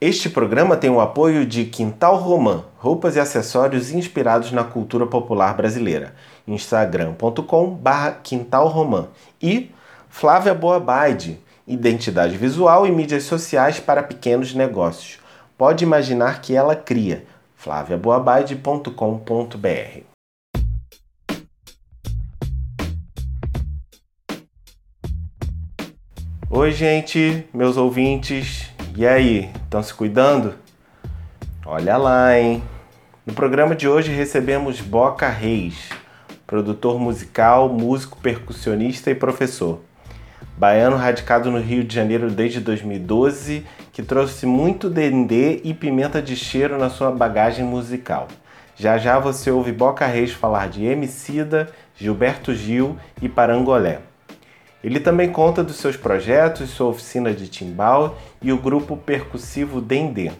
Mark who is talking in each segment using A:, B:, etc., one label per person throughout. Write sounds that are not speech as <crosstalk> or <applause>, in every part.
A: Este programa tem o apoio de Quintal Romã, roupas e acessórios inspirados na cultura popular brasileira. instagram.com/barra e Flávia Boabaide, identidade visual e mídias sociais para pequenos negócios. Pode imaginar que ela cria. flaviaboabaide.com.br Oi, gente, meus ouvintes. E aí, estão se cuidando? Olha lá, hein? No programa de hoje recebemos Boca Reis, produtor musical, músico, percussionista e professor. Baiano radicado no Rio de Janeiro desde 2012, que trouxe muito dendê e pimenta de cheiro na sua bagagem musical. Já já você ouve Boca Reis falar de Emicida, Gilberto Gil e Parangolé. Ele também conta dos seus projetos, sua oficina de timbal e o grupo percussivo Dendê.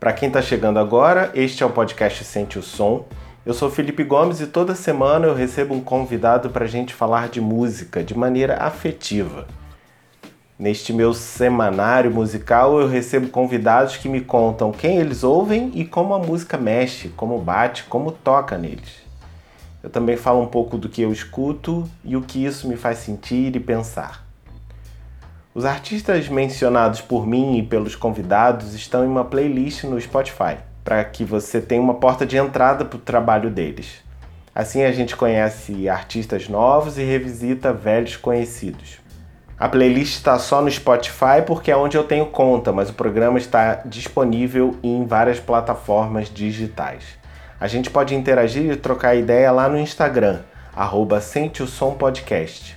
A: Para quem está chegando agora, este é o podcast Sente o Som. Eu sou Felipe Gomes e toda semana eu recebo um convidado para a gente falar de música de maneira afetiva. Neste meu semanário musical, eu recebo convidados que me contam quem eles ouvem e como a música mexe, como bate, como toca neles. Eu também falo um pouco do que eu escuto e o que isso me faz sentir e pensar. Os artistas mencionados por mim e pelos convidados estão em uma playlist no Spotify, para que você tenha uma porta de entrada para o trabalho deles. Assim a gente conhece artistas novos e revisita velhos conhecidos. A playlist está só no Spotify porque é onde eu tenho conta, mas o programa está disponível em várias plataformas digitais. A gente pode interagir e trocar ideia lá no Instagram, arroba Sente o Som Podcast.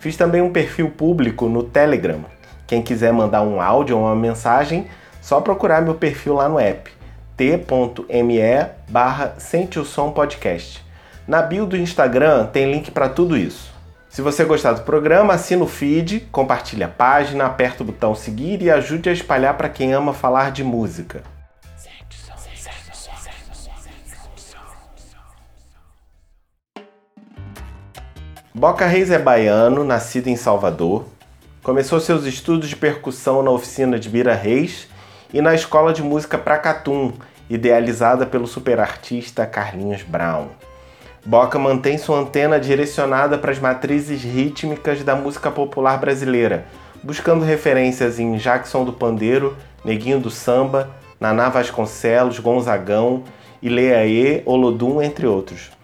A: Fiz também um perfil público no Telegram. Quem quiser mandar um áudio ou uma mensagem, só procurar meu perfil lá no app t.me barra Sente o Som Podcast. Na bio do Instagram tem link para tudo isso. Se você gostar do programa, assina o feed, compartilhe a página, aperta o botão seguir e ajude a espalhar para quem ama falar de música. Boca Reis é baiano, nascido em Salvador. Começou seus estudos de percussão na oficina de Bira Reis e na escola de música Pracatum, idealizada pelo superartista Carlinhos Brown. Boca mantém sua antena direcionada para as matrizes rítmicas da música popular brasileira, buscando referências em Jackson do Pandeiro, Neguinho do Samba, Naná Vasconcelos, Gonzagão, Ileaê, Olodum, entre outros.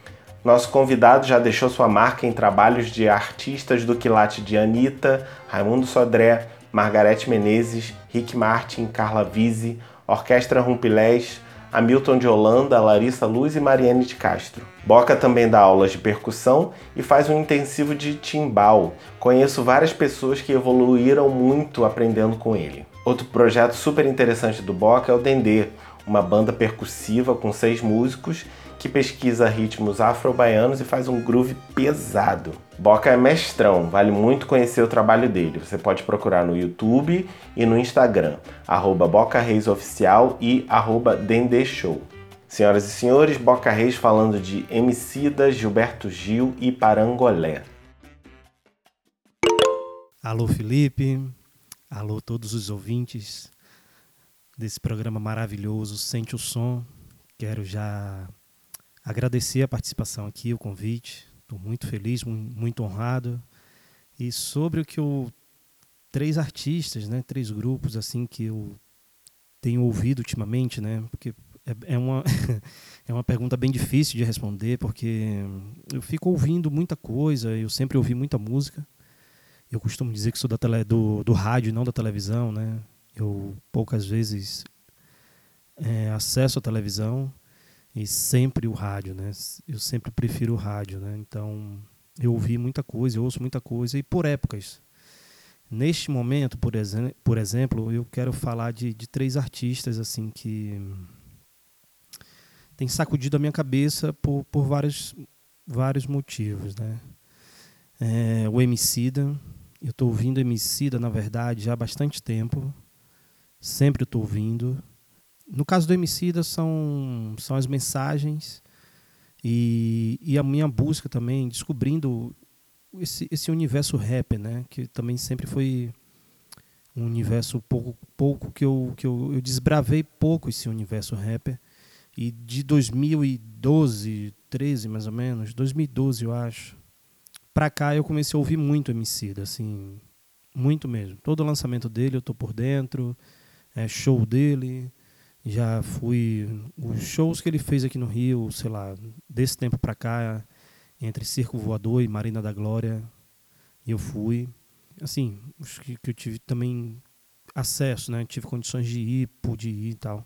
A: Nosso convidado já deixou sua marca em trabalhos de artistas do quilate de Anitta, Raimundo Sodré, Margarete Menezes, Rick Martin, Carla Vise, Orquestra Rumpilés, Hamilton de Holanda, Larissa Luz e Mariane de Castro. Boca também dá aulas de percussão e faz um intensivo de timbal. Conheço várias pessoas que evoluíram muito aprendendo com ele. Outro projeto super interessante do Boca é o Dendê, uma banda percussiva com seis músicos que pesquisa ritmos afro-baianos e faz um groove pesado. Boca é mestrão, vale muito conhecer o trabalho dele. Você pode procurar no YouTube e no Instagram, arroba Boca Reis Oficial e arroba Dendeshow. Senhoras e senhores, Boca Reis falando de Emicida, Gilberto Gil e Parangolé.
B: Alô Felipe, alô todos os ouvintes desse programa maravilhoso Sente o Som. Quero já agradecer a participação aqui, o convite. Estou muito feliz, muito honrado. E sobre o que eu três artistas, né, três grupos assim que eu tenho ouvido ultimamente, né, porque é, é uma <laughs> é uma pergunta bem difícil de responder porque eu fico ouvindo muita coisa, eu sempre ouvi muita música. Eu costumo dizer que sou da tele, do, do rádio, não da televisão, né? Eu poucas vezes é, acesso a televisão e sempre o rádio, né? Eu sempre prefiro o rádio, né? Então eu ouvi muita coisa, eu ouço muita coisa e por épocas. Neste momento, por, exe por exemplo, eu quero falar de, de três artistas assim que tem sacudido a minha cabeça por, por vários, vários motivos, né? É, o Emicida, eu estou ouvindo Emicida, na verdade, já há bastante tempo. Sempre estou ouvindo. No caso do Emicida são, são as mensagens e, e a minha busca também, descobrindo esse, esse universo rap, né? Que também sempre foi um universo pouco, pouco que, eu, que eu, eu desbravei pouco esse universo rapper. E de 2012, 13 mais ou menos, 2012 eu acho, pra cá eu comecei a ouvir muito Emicida, assim, muito mesmo. Todo lançamento dele eu tô por dentro, é show dele, já fui os shows que ele fez aqui no Rio, sei lá, desse tempo pra cá, entre Circo Voador e Marina da Glória, eu fui. Assim, os que, que eu tive também acesso, né? Tive condições de ir, pude ir e tal.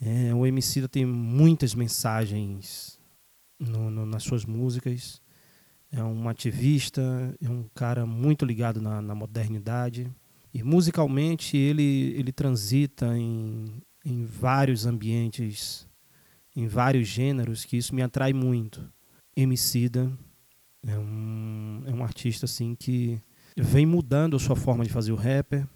B: É, o MC tem muitas mensagens no, no, nas suas músicas. É um ativista, é um cara muito ligado na, na modernidade. E musicalmente ele, ele transita em, em vários ambientes, em vários gêneros, que isso me atrai muito. Emicida é um, é um artista assim que vem mudando a sua forma de fazer o rapper,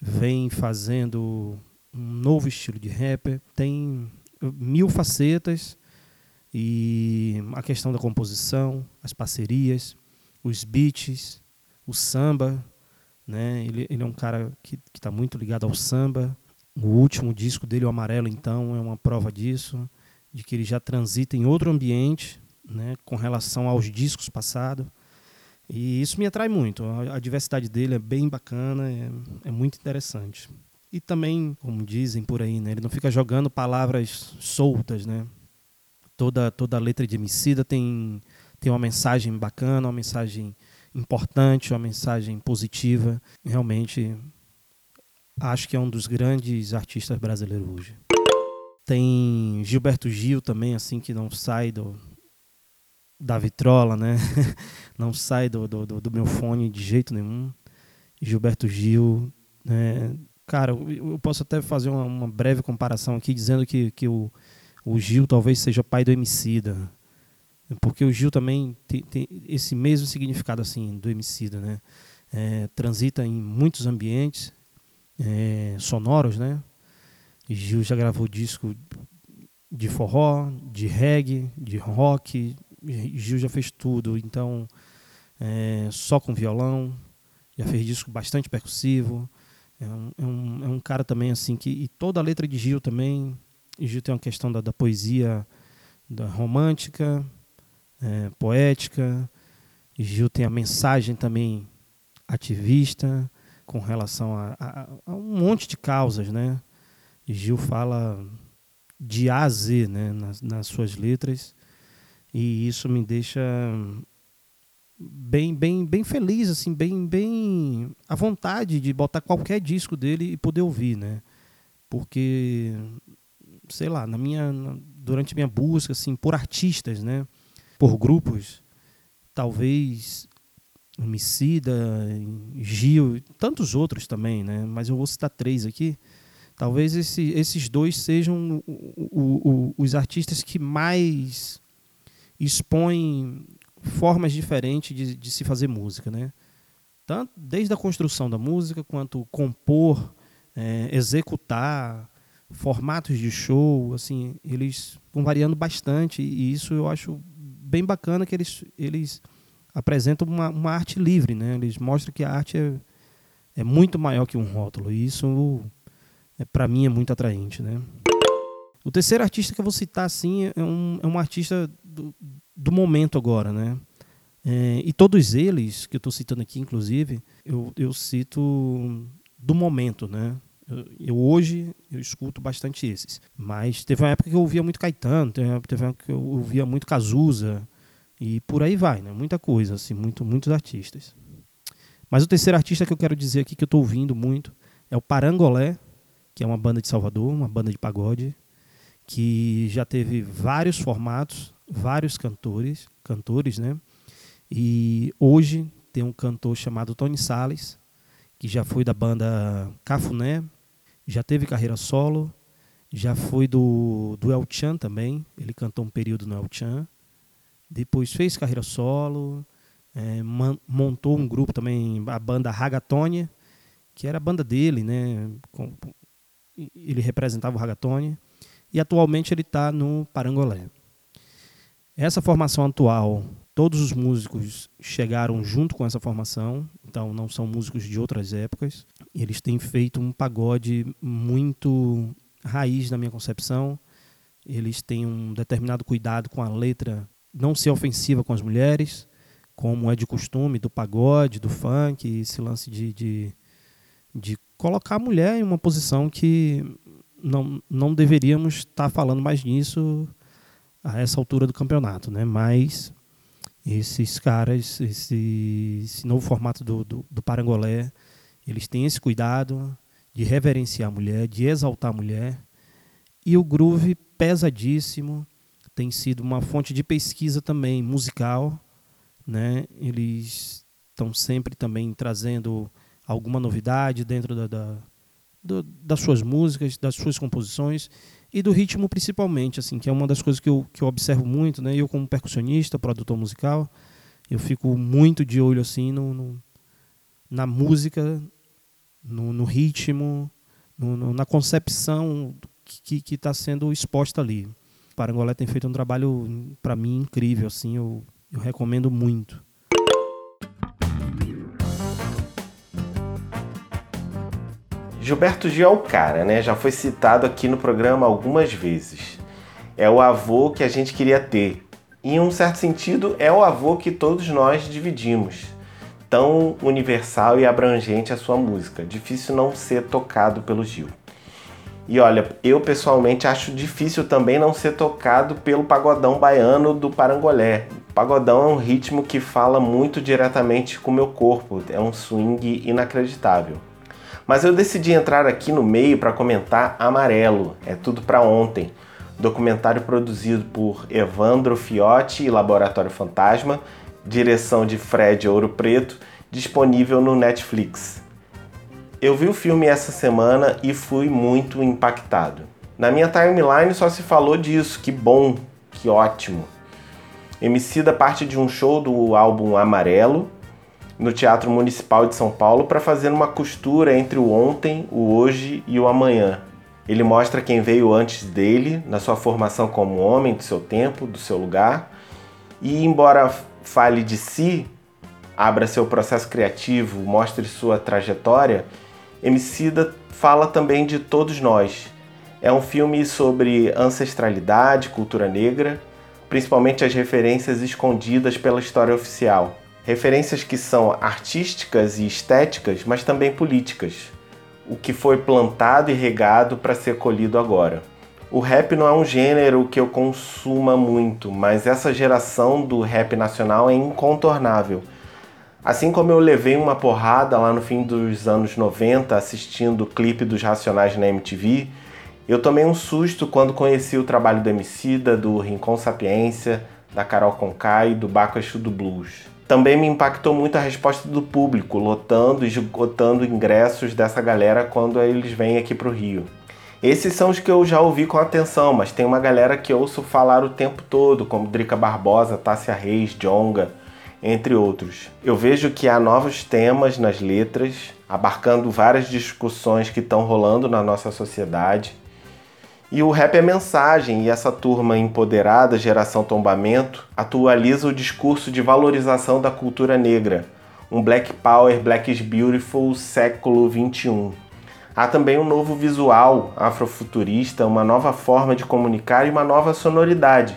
B: vem fazendo um novo estilo de rapper, tem mil facetas e a questão da composição, as parcerias, os beats, o samba, né? Ele, ele é um cara que está muito ligado ao samba. O último disco dele, o Amarelo, então, é uma prova disso, de que ele já transita em outro ambiente, né? Com relação aos discos passados. E isso me atrai muito. A, diversidade dele é bem bacana, é, é muito interessante. E também, como dizem por aí, né, ele não fica jogando palavras soltas, né? Toda toda letra de Emicida tem tem uma mensagem bacana, uma mensagem importante, uma mensagem positiva. Realmente acho que é um dos grandes artistas brasileiros hoje. Tem Gilberto Gil também, assim, que não sai do, da vitrola, né? <laughs> não sai do, do, do, meu fone de jeito nenhum. Gilberto Gil, né? Cara, eu posso até fazer uma, uma breve comparação aqui, dizendo que, que o, o Gil talvez seja pai do Emicida. Porque o Gil também tem, tem esse mesmo significado assim do Emicida, né? É, transita em muitos ambientes é, sonoros, né? Gil já gravou disco de forró, de reggae, de rock. Gil já fez tudo, então é, só com violão. Já fez disco bastante percussivo. É um, é um, é um, cara também assim que e toda a letra de Gil também. Gil tem uma questão da, da poesia da romântica, é, poética. Gil tem a mensagem também ativista com relação a, a, a, um monte de causas, né? Gil fala de A a Z, né, nas, nas suas letras e isso me deixa bem, bem, bem feliz, assim, bem, bem à vontade de botar qualquer disco dele e poder ouvir, né? Porque, sei lá, na minha, durante minha busca, assim, por artistas, né? Por grupos, talvez Homicida, Gil, tantos outros também, né? Mas eu vou citar três aqui. Talvez esse, esses dois sejam o, o, o, os artistas que mais expõem formas diferentes de, de se fazer música, né? Tanto desde a construção da música quanto compor, é, executar, formatos de show, assim, eles vão variando bastante e isso eu acho bem bacana que eles eles apresentam uma, uma arte livre, né? Eles mostram que a arte é, é muito maior que um rótulo e isso é, para mim é muito atraente, né? O terceiro artista que eu vou citar assim é um, é um artista do, do momento agora, né? É, e todos eles que eu estou citando aqui, inclusive, eu, eu cito do momento, né? Eu, eu, hoje eu escuto bastante esses, mas teve uma época que eu ouvia muito Caetano, teve uma época que eu ouvia muito Cazuza e por aí vai, né? Muita coisa, assim, muito, muitos artistas. Mas o terceiro artista que eu quero dizer aqui que eu estou ouvindo muito é o Parangolé, que é uma banda de Salvador, uma banda de pagode, que já teve vários formatos, vários cantores, cantores, né? E hoje tem um cantor chamado Tony Salles, que já foi da banda Cafuné, já teve carreira solo, já foi do, do El Chan também, ele cantou um período no El Chan, depois fez carreira solo, é, montou um grupo também, a banda Ragatônia, que era a banda dele, né? Com, ele representava o Ragatônia, e atualmente ele está no Parangolé. Essa formação atual todos os músicos chegaram junto com essa formação, então não são músicos de outras épocas. Eles têm feito um pagode muito raiz na minha concepção. Eles têm um determinado cuidado com a letra não ser ofensiva com as mulheres, como é de costume do pagode, do funk, esse lance de, de, de colocar a mulher em uma posição que não, não deveríamos estar falando mais nisso a essa altura do campeonato, né? Mas esses caras, esse, esse novo formato do, do, do, Parangolé, eles têm esse cuidado de reverenciar a mulher, de exaltar a mulher. E o groove pesadíssimo tem sido uma fonte de pesquisa também musical, né? Eles estão sempre também trazendo alguma novidade dentro da, da do, das suas músicas, das suas composições e do ritmo principalmente, assim, que é uma das coisas que eu, que eu observo muito, né? Eu como percussionista, produtor musical, eu fico muito de olho assim no, no na música, no, no ritmo, no, na concepção que está sendo exposta ali. Parangolé tem feito um trabalho para mim incrível, assim, eu, eu recomendo muito.
A: Gilberto Gil é o cara, né? Já foi citado aqui no programa algumas vezes. É o avô que a gente queria ter. Em um certo sentido, é o avô que todos nós dividimos. Tão universal e abrangente a sua música. Difícil não ser tocado pelo Gil. E olha, eu pessoalmente acho difícil também não ser tocado pelo pagodão baiano do Parangolé. Pagodão é um ritmo que fala muito diretamente com o meu corpo, é um swing inacreditável. Mas eu decidi entrar aqui no meio para comentar Amarelo, é tudo para ontem. Documentário produzido por Evandro Fiotti e Laboratório Fantasma, direção de Fred Ouro Preto, disponível no Netflix. Eu vi o filme essa semana e fui muito impactado. Na minha timeline só se falou disso, que bom, que ótimo. Emicida parte de um show do álbum Amarelo, no Teatro Municipal de São Paulo para fazer uma costura entre o ontem, o hoje e o amanhã. Ele mostra quem veio antes dele, na sua formação como homem do seu tempo, do seu lugar, e embora fale de si, abra seu processo criativo, mostre sua trajetória, Emicida fala também de todos nós. É um filme sobre ancestralidade, cultura negra, principalmente as referências escondidas pela história oficial. Referências que são artísticas e estéticas, mas também políticas. O que foi plantado e regado para ser colhido agora. O rap não é um gênero que eu consuma muito, mas essa geração do rap nacional é incontornável. Assim como eu levei uma porrada lá no fim dos anos 90 assistindo o clipe dos Racionais na MTV, eu tomei um susto quando conheci o trabalho do Emicida, do Rincon Sapiência, da Carol Conká e do Baco Exu do Blues. Também me impactou muito a resposta do público, lotando e esgotando ingressos dessa galera quando eles vêm aqui para o Rio. Esses são os que eu já ouvi com atenção, mas tem uma galera que ouço falar o tempo todo, como Drica Barbosa, Tássia Reis, Jonga, entre outros. Eu vejo que há novos temas nas letras, abarcando várias discussões que estão rolando na nossa sociedade e o rap é mensagem, e essa turma empoderada, geração tombamento, atualiza o discurso de valorização da cultura negra, um Black Power, Black is Beautiful século XXI. Há também um novo visual afrofuturista, uma nova forma de comunicar e uma nova sonoridade,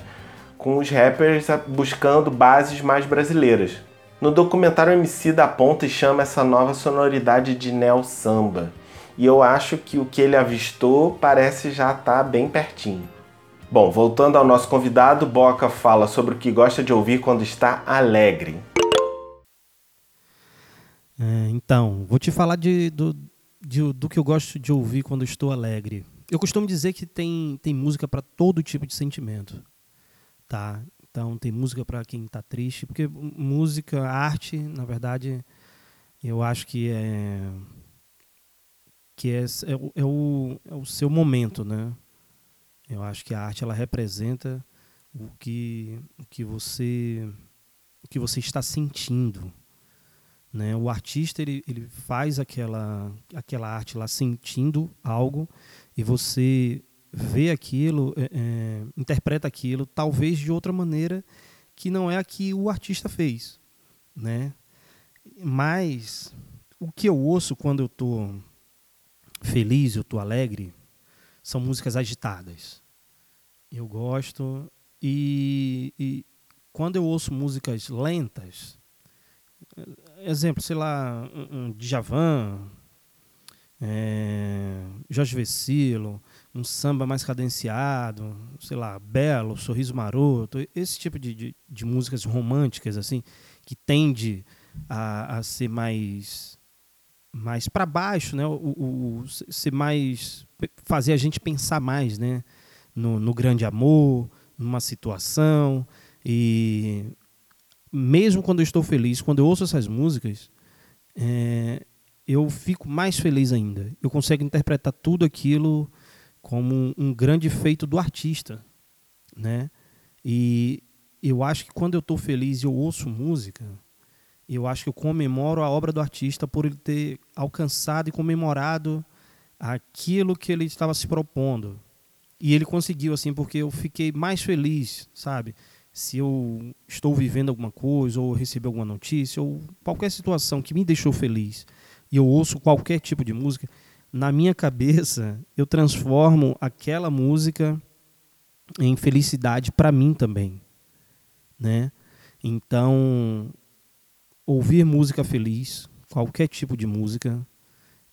A: com os rappers buscando bases mais brasileiras. No documentário MC da Ponta e chama essa nova sonoridade de neo samba e eu acho que o que ele avistou parece já estar tá bem pertinho. Bom, voltando ao nosso convidado, Boca fala sobre o que gosta de ouvir quando está alegre.
B: É, então, vou te falar de, do, de, do que eu gosto de ouvir quando estou alegre. Eu costumo dizer que tem, tem música para todo tipo de sentimento, tá? Então tem música para quem está triste, porque música, arte, na verdade, eu acho que é que é, é, o, é, o, é o seu momento, né? Eu acho que a arte ela representa o que, o que você o que você está sentindo, né? O artista ele, ele faz aquela aquela arte lá sentindo algo e você vê aquilo, é, é, interpreta aquilo talvez de outra maneira que não é a que o artista fez, né? Mas o que eu ouço quando eu estou feliz, eu estou alegre, são músicas agitadas. Eu gosto e, e quando eu ouço músicas lentas, exemplo, sei lá, um Djavan, é, Jorge Vecilo, um samba mais cadenciado, sei lá, Belo, Sorriso Maroto, esse tipo de, de, de músicas românticas, assim, que tende a, a ser mais mais para baixo, né? O, o, o, ser mais fazer a gente pensar mais, né? No, no grande amor, numa situação e mesmo quando eu estou feliz, quando eu ouço essas músicas, é, eu fico mais feliz ainda. Eu consigo interpretar tudo aquilo como um grande feito do artista, né? E eu acho que quando eu estou feliz e eu ouço música, eu acho que eu comemoro a obra do artista por ele ter alcançado e comemorado aquilo que ele estava se propondo. E ele conseguiu, assim, porque eu fiquei mais feliz, sabe? Se eu estou vivendo alguma coisa, ou recebi alguma notícia, ou qualquer situação que me deixou feliz e eu ouço qualquer tipo de música, na minha cabeça eu transformo aquela música em felicidade para mim também, né? Então, ouvir música feliz, qualquer tipo de música,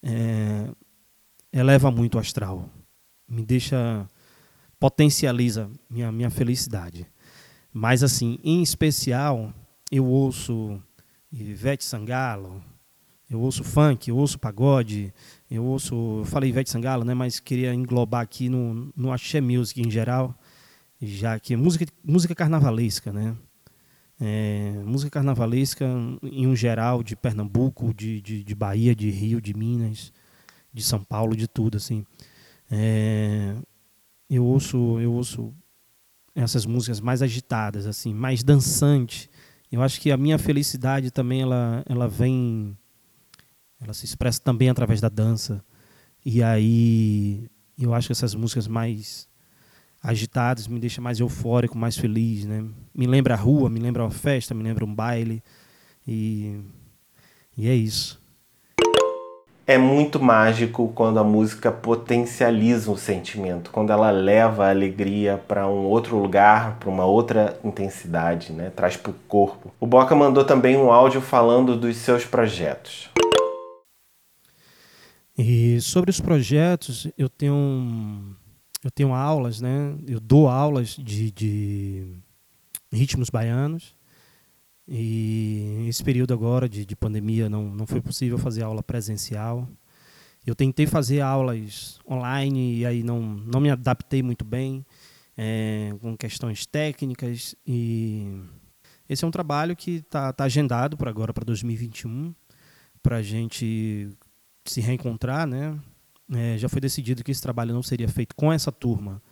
B: é, eleva muito o astral, me deixa potencializa minha minha felicidade. Mas assim, em especial, eu ouço Ivete Sangalo, eu ouço funk, eu ouço pagode, eu ouço. Eu falei Ivete Sangalo, né? Mas queria englobar aqui no, no axé music em geral, já que música, música carnavalesca, né? É, música carnavalesca em um geral de Pernambuco, de, de, de, Bahia, de Rio, de Minas, de São Paulo, de tudo assim. É, eu ouço, eu ouço essas músicas mais agitadas, assim, mais dançante. Eu acho que a minha felicidade também ela, ela vem ela se expressa também através da dança. E aí eu acho que essas músicas mais agitadas me deixam mais eufórico, mais feliz, né? Me lembra a rua, me lembra uma festa, me lembra um baile. E, e é isso.
A: É muito mágico quando a música potencializa um sentimento, quando ela leva a alegria para um outro lugar, para uma outra intensidade, né? traz para o corpo. O Boca mandou também um áudio falando dos seus projetos.
B: E sobre os projetos, eu tenho, eu tenho aulas, né? Eu dou aulas de, de ritmos baianos. E esse período agora de, de pandemia não, não foi possível fazer aula presencial. Eu tentei fazer aulas online e aí não, não me adaptei muito bem é, com questões técnicas. E esse é um trabalho que está tá agendado para agora, para 2021, para a gente se reencontrar, né? É, já foi decidido que esse trabalho não seria feito com essa turma,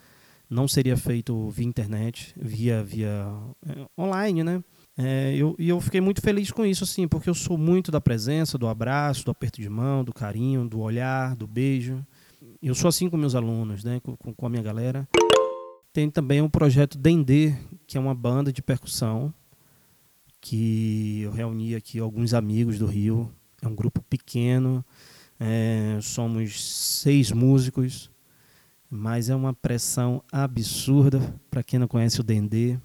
B: não seria feito via internet, via via é, online, né? É, eu, e eu fiquei muito feliz com isso, assim, porque eu sou muito da presença, do abraço, do aperto de mão, do carinho, do olhar, do beijo. Eu sou assim com meus alunos, né? Com, com a minha galera. Tem também o um projeto Dendê, que é uma banda de percussão que eu reuni aqui alguns amigos do Rio. É um grupo pequeno, é, somos seis músicos, mas é uma pressão absurda para quem não conhece o Dendê.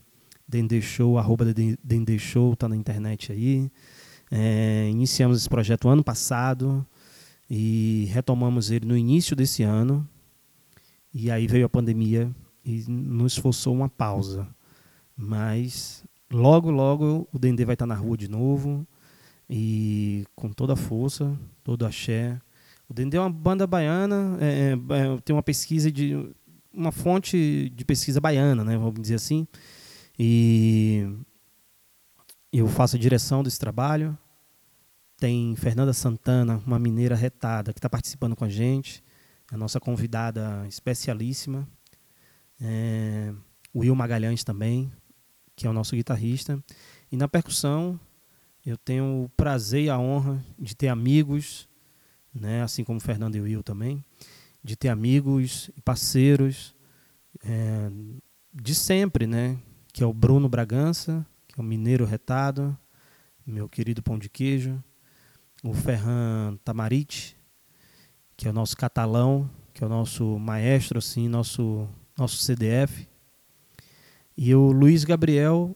B: Dendê Show, arroba Dendê Show, está na internet aí. É, iniciamos esse projeto ano passado e retomamos ele no início desse ano. E aí veio a pandemia e nos forçou uma pausa. Mas logo, logo o Dendê vai estar tá na rua de novo e com toda a força, todo axé, o Dendê é uma banda baiana, é, é, é, tem uma pesquisa de. uma fonte de pesquisa baiana, né, vamos dizer assim. E eu faço a direção desse trabalho. Tem Fernanda Santana, uma mineira retada, que está participando com a gente, a nossa convidada especialíssima. É, o Will Magalhães também, que é o nosso guitarrista. E na percussão, eu tenho o prazer e a honra de ter amigos né? assim como Fernando e Will também, de ter amigos e parceiros é, de sempre, né? que é o Bruno Bragança, que é o Mineiro Retado, meu querido pão de queijo, o Ferran Tamarite, que é o nosso catalão, que é o nosso maestro, assim, nosso, nosso CDF, e o Luiz Gabriel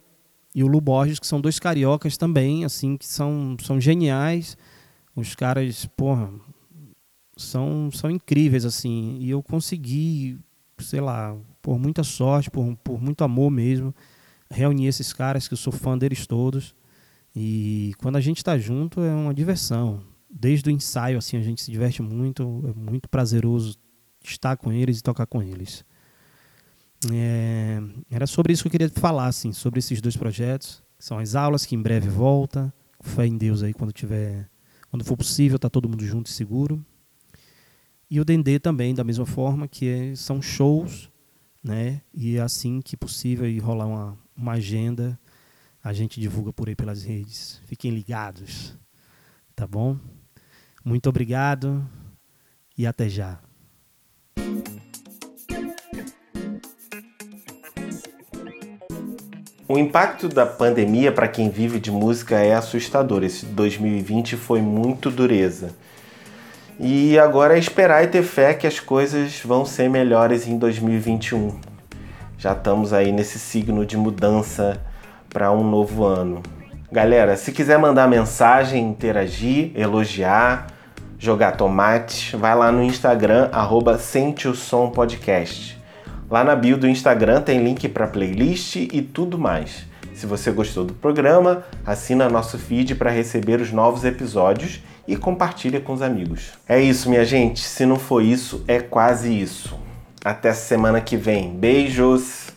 B: e o Lu Borges, que são dois cariocas também, assim, que são, são geniais. Os caras, porra, são, são incríveis, assim. E eu consegui, sei lá, por muita sorte, por, por muito amor mesmo, reunir esses caras, que eu sou fã deles todos. E quando a gente está junto é uma diversão. Desde o ensaio, assim, a gente se diverte muito. É muito prazeroso estar com eles e tocar com eles. É, era sobre isso que eu queria falar, assim, sobre esses dois projetos. São as aulas que em breve volta. Fé em Deus aí quando tiver, quando for possível, tá todo mundo junto e seguro. E o Dendê também, da mesma forma, que é, são shows, né? E é assim que possível e rolar uma, uma agenda, a gente divulga por aí pelas redes. Fiquem ligados, tá bom? Muito obrigado e até já.
A: O impacto da pandemia para quem vive de música é assustador. Esse 2020 foi muito dureza. E agora é esperar e ter fé que as coisas vão ser melhores em 2021. Já estamos aí nesse signo de mudança para um novo ano. Galera, se quiser mandar mensagem, interagir, elogiar, jogar tomate, vai lá no Instagram, arroba Sente o Som Podcast. Lá na bio do Instagram tem link para playlist e tudo mais. Se você gostou do programa, assina nosso feed para receber os novos episódios e compartilha com os amigos. É isso, minha gente. Se não for isso, é quase isso. Até semana que vem. Beijos!